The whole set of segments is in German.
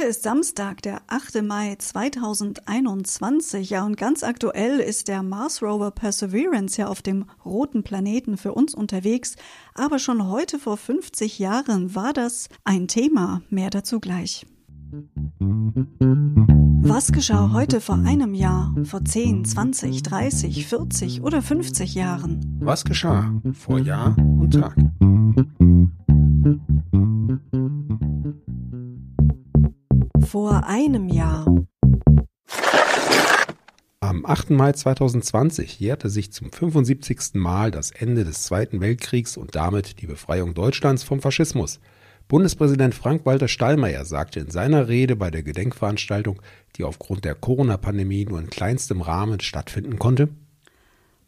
Heute ist Samstag, der 8. Mai 2021. Ja, und ganz aktuell ist der Mars Rover Perseverance ja auf dem roten Planeten für uns unterwegs. Aber schon heute vor 50 Jahren war das ein Thema. Mehr dazu gleich. Was geschah heute vor einem Jahr, vor 10, 20, 30, 40 oder 50 Jahren? Was geschah vor Jahr und Tag? Einem Jahr. Am 8. Mai 2020 jährte sich zum 75. Mal das Ende des Zweiten Weltkriegs und damit die Befreiung Deutschlands vom Faschismus. Bundespräsident Frank-Walter Stallmeier sagte in seiner Rede bei der Gedenkveranstaltung, die aufgrund der Corona-Pandemie nur in kleinstem Rahmen stattfinden konnte,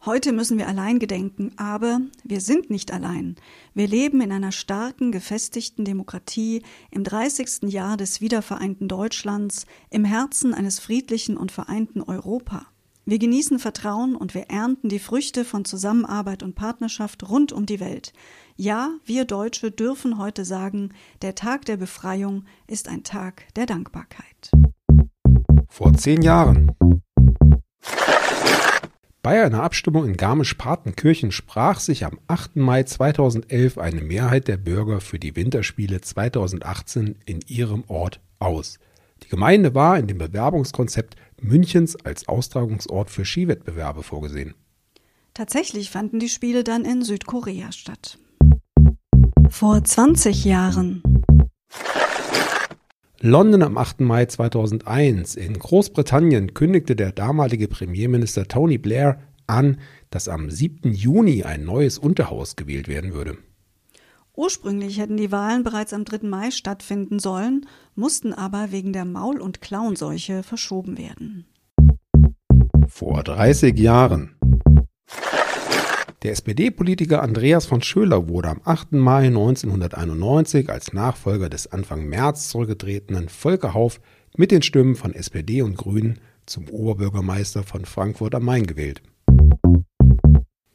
Heute müssen wir allein gedenken, aber wir sind nicht allein. Wir leben in einer starken, gefestigten Demokratie im 30. Jahr des wiedervereinten Deutschlands, im Herzen eines friedlichen und vereinten Europa. Wir genießen Vertrauen und wir ernten die Früchte von Zusammenarbeit und Partnerschaft rund um die Welt. Ja, wir Deutsche dürfen heute sagen, der Tag der Befreiung ist ein Tag der Dankbarkeit. Vor zehn Jahren bei einer Abstimmung in Garmisch-Partenkirchen sprach sich am 8. Mai 2011 eine Mehrheit der Bürger für die Winterspiele 2018 in ihrem Ort aus. Die Gemeinde war in dem Bewerbungskonzept Münchens als Austragungsort für Skiwettbewerbe vorgesehen. Tatsächlich fanden die Spiele dann in Südkorea statt. Vor 20 Jahren London am 8. Mai 2001. In Großbritannien kündigte der damalige Premierminister Tony Blair an, dass am 7. Juni ein neues Unterhaus gewählt werden würde. Ursprünglich hätten die Wahlen bereits am 3. Mai stattfinden sollen, mussten aber wegen der Maul- und Klauenseuche verschoben werden. Vor 30 Jahren. Der SPD-Politiker Andreas von Schöler wurde am 8. Mai 1991 als Nachfolger des Anfang März zurückgetretenen Volker Hauff mit den Stimmen von SPD und Grünen zum Oberbürgermeister von Frankfurt am Main gewählt.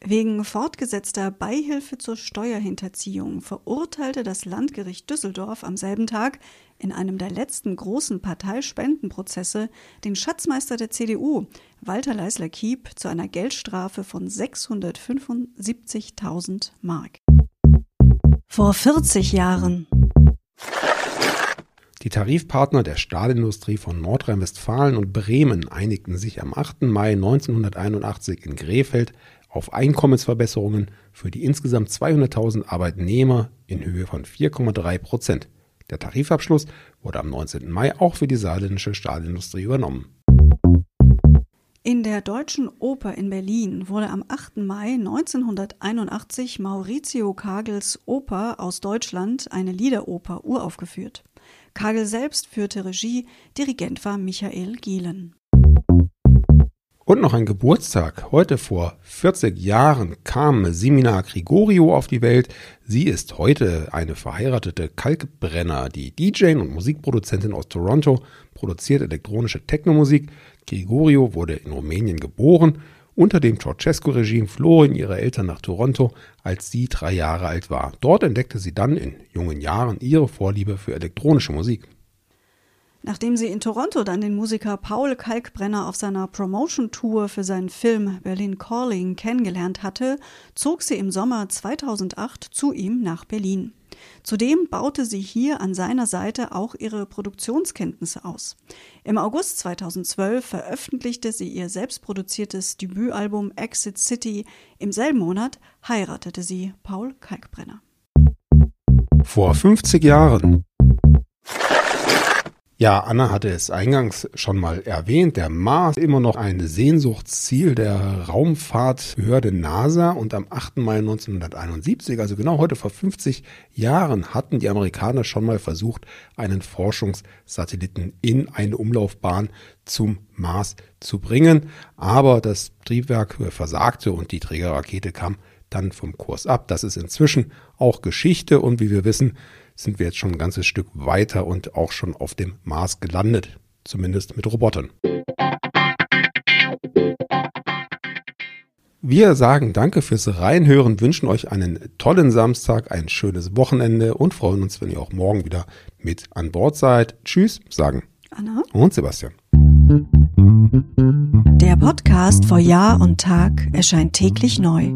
Wegen fortgesetzter Beihilfe zur Steuerhinterziehung verurteilte das Landgericht Düsseldorf am selben Tag in einem der letzten großen Parteispendenprozesse den Schatzmeister der CDU, Walter Leisler-Kiep, zu einer Geldstrafe von 675.000 Mark. Vor 40 Jahren. Die Tarifpartner der Stahlindustrie von Nordrhein-Westfalen und Bremen einigten sich am 8. Mai 1981 in Krefeld auf Einkommensverbesserungen für die insgesamt 200.000 Arbeitnehmer in Höhe von 4,3 Prozent. Der Tarifabschluss wurde am 19. Mai auch für die saarländische Stahlindustrie übernommen. In der Deutschen Oper in Berlin wurde am 8. Mai 1981 Maurizio Kagels Oper aus Deutschland, eine Liederoper, uraufgeführt. Kagel selbst führte Regie, Dirigent war Michael Gielen. Und noch ein Geburtstag. Heute vor 40 Jahren kam Simina Grigorio auf die Welt. Sie ist heute eine verheiratete Kalkbrenner, die DJ und Musikproduzentin aus Toronto, produziert elektronische Technomusik. Grigorio wurde in Rumänien geboren. Unter dem Ceausescu-Regime flohen ihre Eltern nach Toronto, als sie drei Jahre alt war. Dort entdeckte sie dann in jungen Jahren ihre Vorliebe für elektronische Musik. Nachdem sie in Toronto dann den Musiker Paul Kalkbrenner auf seiner Promotion-Tour für seinen Film Berlin Calling kennengelernt hatte, zog sie im Sommer 2008 zu ihm nach Berlin. Zudem baute sie hier an seiner Seite auch ihre Produktionskenntnisse aus. Im August 2012 veröffentlichte sie ihr selbstproduziertes Debütalbum Exit City. Im selben Monat heiratete sie Paul Kalkbrenner. Vor 50 Jahren ja, Anna hatte es eingangs schon mal erwähnt. Der Mars immer noch ein Sehnsuchtsziel der Raumfahrtbehörde NASA und am 8. Mai 1971, also genau heute vor 50 Jahren, hatten die Amerikaner schon mal versucht, einen Forschungssatelliten in eine Umlaufbahn zum Mars zu bringen. Aber das Triebwerk versagte und die Trägerrakete kam dann vom Kurs ab. Das ist inzwischen auch Geschichte und wie wir wissen, sind wir jetzt schon ein ganzes Stück weiter und auch schon auf dem Mars gelandet. Zumindest mit Robotern. Wir sagen danke fürs Reinhören, wünschen euch einen tollen Samstag, ein schönes Wochenende und freuen uns, wenn ihr auch morgen wieder mit an Bord seid. Tschüss, sagen Anna und Sebastian. Der Podcast vor Jahr und Tag erscheint täglich neu.